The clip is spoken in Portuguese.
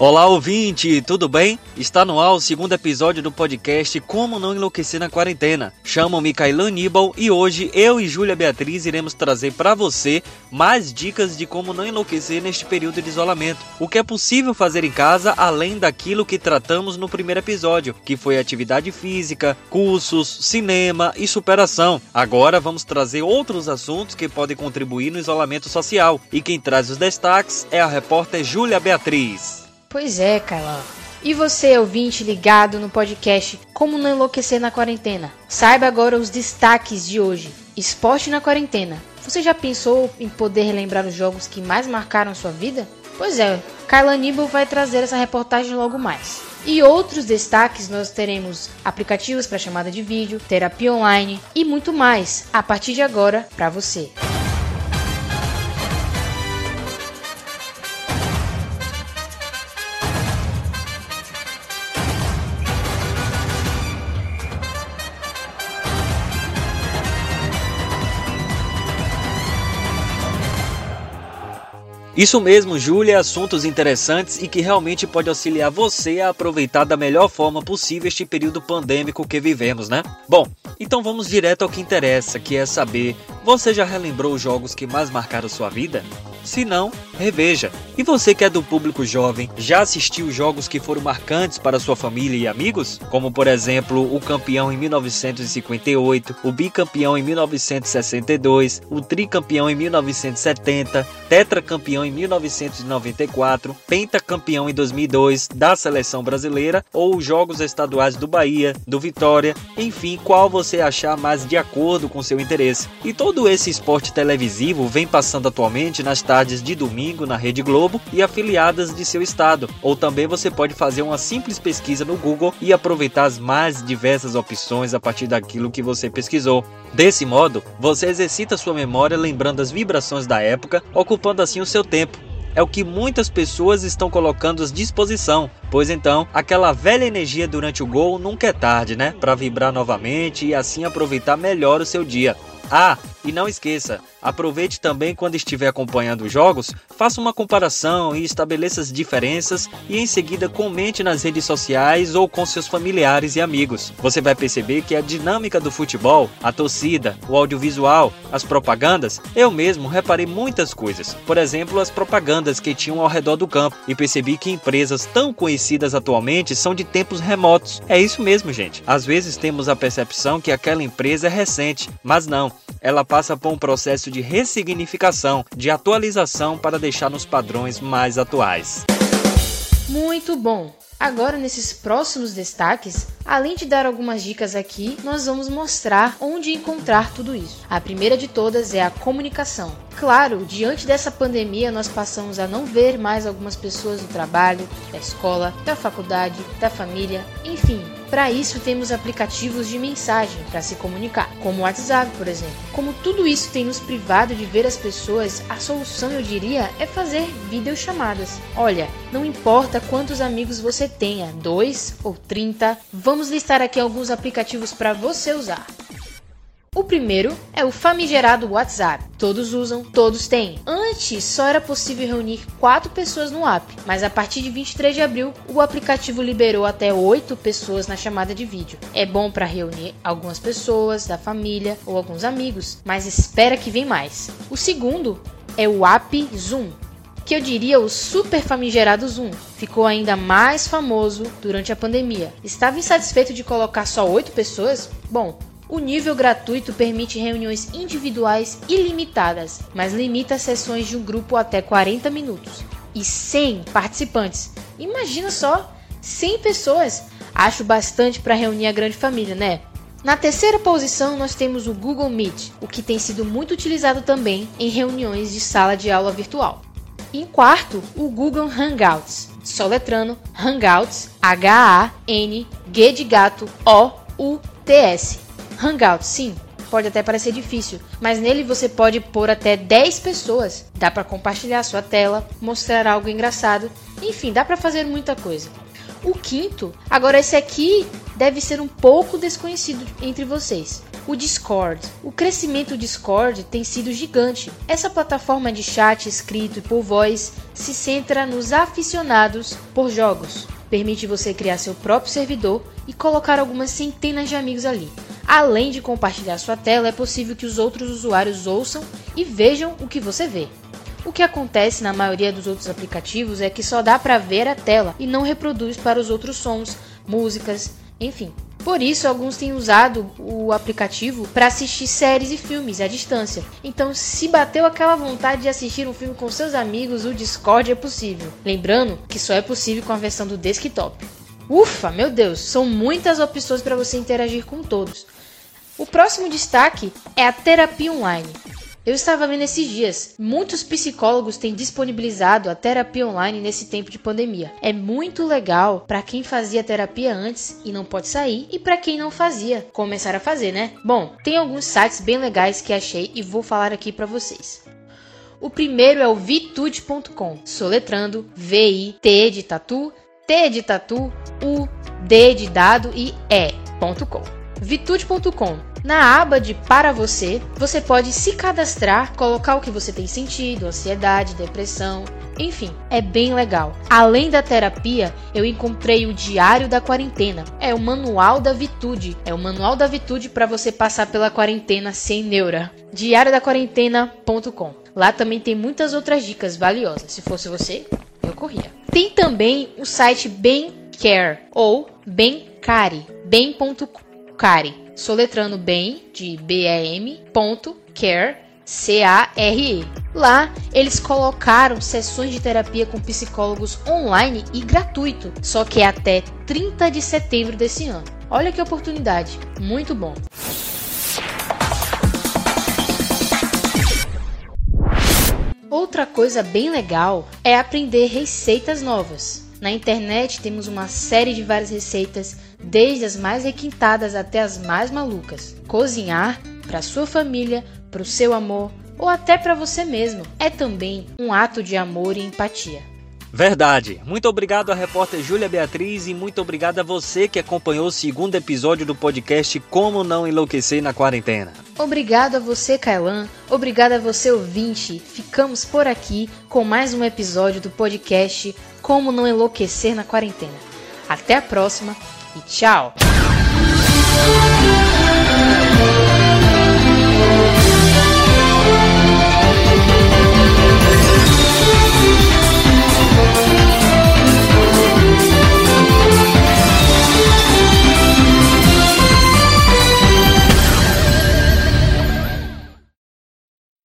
Olá, ouvinte, tudo bem? Está no ar o segundo episódio do podcast Como Não Enlouquecer na Quarentena. Chamo-me Kailan Aníbal e hoje eu e Júlia Beatriz iremos trazer para você mais dicas de como não enlouquecer neste período de isolamento. O que é possível fazer em casa além daquilo que tratamos no primeiro episódio, que foi atividade física, cursos, cinema e superação. Agora vamos trazer outros assuntos que podem contribuir no isolamento social. E quem traz os destaques é a repórter Júlia Beatriz. Pois é, Kailan. E você, ouvinte ligado no podcast Como Não Enlouquecer na Quarentena? Saiba agora os destaques de hoje. Esporte na quarentena. Você já pensou em poder relembrar os jogos que mais marcaram sua vida? Pois é, Carla Aníbal vai trazer essa reportagem logo mais. E outros destaques nós teremos aplicativos para chamada de vídeo, terapia online e muito mais a partir de agora para você. Isso mesmo, Júlia, assuntos interessantes e que realmente pode auxiliar você a aproveitar da melhor forma possível este período pandêmico que vivemos, né? Bom, então vamos direto ao que interessa, que é saber: você já relembrou os jogos que mais marcaram sua vida? Se não, reveja. E você que é do público jovem, já assistiu jogos que foram marcantes para sua família e amigos? Como por exemplo, o campeão em 1958, o bicampeão em 1962, o tricampeão em 1970, tetracampeão em 1994, pentacampeão em 2002 da seleção brasileira ou os jogos estaduais do Bahia, do Vitória, enfim, qual você achar mais de acordo com seu interesse. E todo esse esporte televisivo vem passando atualmente nas tardes de domingo na Rede Globo e afiliadas de seu estado. Ou também você pode fazer uma simples pesquisa no Google e aproveitar as mais diversas opções a partir daquilo que você pesquisou. Desse modo, você exercita sua memória lembrando as vibrações da época, ocupando assim o seu tempo é o que muitas pessoas estão colocando à disposição, pois então aquela velha energia durante o gol nunca é tarde, né? Para vibrar novamente e assim aproveitar melhor o seu dia. Ah, e não esqueça, aproveite também quando estiver acompanhando os jogos, faça uma comparação e estabeleça as diferenças e em seguida comente nas redes sociais ou com seus familiares e amigos. Você vai perceber que a dinâmica do futebol, a torcida, o audiovisual, as propagandas, eu mesmo reparei muitas coisas. Por exemplo, as propagandas que tinham ao redor do campo e percebi que empresas tão conhecidas atualmente são de tempos remotos. É isso mesmo, gente. Às vezes temos a percepção que aquela empresa é recente, mas não ela passa por um processo de ressignificação, de atualização para deixar nos padrões mais atuais. Muito bom! Agora, nesses próximos destaques, além de dar algumas dicas aqui, nós vamos mostrar onde encontrar tudo isso. A primeira de todas é a comunicação. Claro, diante dessa pandemia, nós passamos a não ver mais algumas pessoas do trabalho, da escola, da faculdade, da família, enfim, para isso, temos aplicativos de mensagem para se comunicar, como o WhatsApp, por exemplo. Como tudo isso tem nos privado de ver as pessoas, a solução, eu diria, é fazer videochamadas. Olha, não importa quantos amigos você tenha, dois ou trinta, vamos listar aqui alguns aplicativos para você usar. O primeiro é o famigerado WhatsApp. Todos usam, todos têm. Antes só era possível reunir 4 pessoas no app, mas a partir de 23 de abril o aplicativo liberou até 8 pessoas na chamada de vídeo. É bom para reunir algumas pessoas da família ou alguns amigos, mas espera que vem mais. O segundo é o app Zoom que eu diria o super famigerado Zoom. Ficou ainda mais famoso durante a pandemia. Estava insatisfeito de colocar só 8 pessoas? Bom, o nível gratuito permite reuniões individuais ilimitadas, mas limita as sessões de um grupo até 40 minutos e 100 participantes. Imagina só, 100 pessoas. Acho bastante para reunir a grande família, né? Na terceira posição, nós temos o Google Meet, o que tem sido muito utilizado também em reuniões de sala de aula virtual. Em quarto, o Google Hangouts, soletrando Hangouts, H-A-N-G de gato O-U-T-S. Hangout, sim, pode até parecer difícil, mas nele você pode pôr até 10 pessoas. Dá para compartilhar sua tela, mostrar algo engraçado, enfim, dá para fazer muita coisa. O quinto, agora esse aqui deve ser um pouco desconhecido entre vocês. o Discord. O crescimento do Discord tem sido gigante. Essa plataforma de chat escrito e por voz se centra nos aficionados por jogos. Permite você criar seu próprio servidor e colocar algumas centenas de amigos ali. Além de compartilhar sua tela, é possível que os outros usuários ouçam e vejam o que você vê. O que acontece na maioria dos outros aplicativos é que só dá para ver a tela e não reproduz para os outros sons, músicas, enfim. Por isso, alguns têm usado o aplicativo para assistir séries e filmes à distância. Então, se bateu aquela vontade de assistir um filme com seus amigos, o Discord é possível. Lembrando que só é possível com a versão do desktop. Ufa, meu Deus, são muitas opções para você interagir com todos. O próximo destaque é a terapia online. Eu estava vendo esses dias, muitos psicólogos têm disponibilizado a terapia online nesse tempo de pandemia. É muito legal para quem fazia terapia antes e não pode sair e para quem não fazia, começar a fazer, né? Bom, tem alguns sites bem legais que achei e vou falar aqui para vocês. O primeiro é o vitude.com, soletrando V I T de tatu, T de tatu, U D de dado e E.com. Vitude.com na aba de Para Você, você pode se cadastrar, colocar o que você tem sentido, ansiedade, depressão, enfim, é bem legal. Além da terapia, eu encontrei o Diário da Quarentena. É o Manual da Vitude. É o Manual da Vitude para você passar pela quarentena sem neura. diariodaquarentena.com. Lá também tem muitas outras dicas valiosas. Se fosse você, eu corria. Tem também o site Bem Care ou Bem-Care, bem.care soletrando bem, de B-E-M, ponto, care, C-A-R-E. Lá, eles colocaram sessões de terapia com psicólogos online e gratuito, só que é até 30 de setembro desse ano. Olha que oportunidade, muito bom. Outra coisa bem legal é aprender receitas novas. Na internet temos uma série de várias receitas, desde as mais requintadas até as mais malucas. Cozinhar para sua família, para o seu amor ou até para você mesmo é também um ato de amor e empatia. Verdade. Muito obrigado à repórter Júlia Beatriz e muito obrigado a você que acompanhou o segundo episódio do podcast Como Não Enlouquecer na Quarentena. Obrigado a você, Kailan. Obrigado a você, ouvinte. Ficamos por aqui com mais um episódio do podcast Como Não Enlouquecer na Quarentena. Até a próxima e tchau!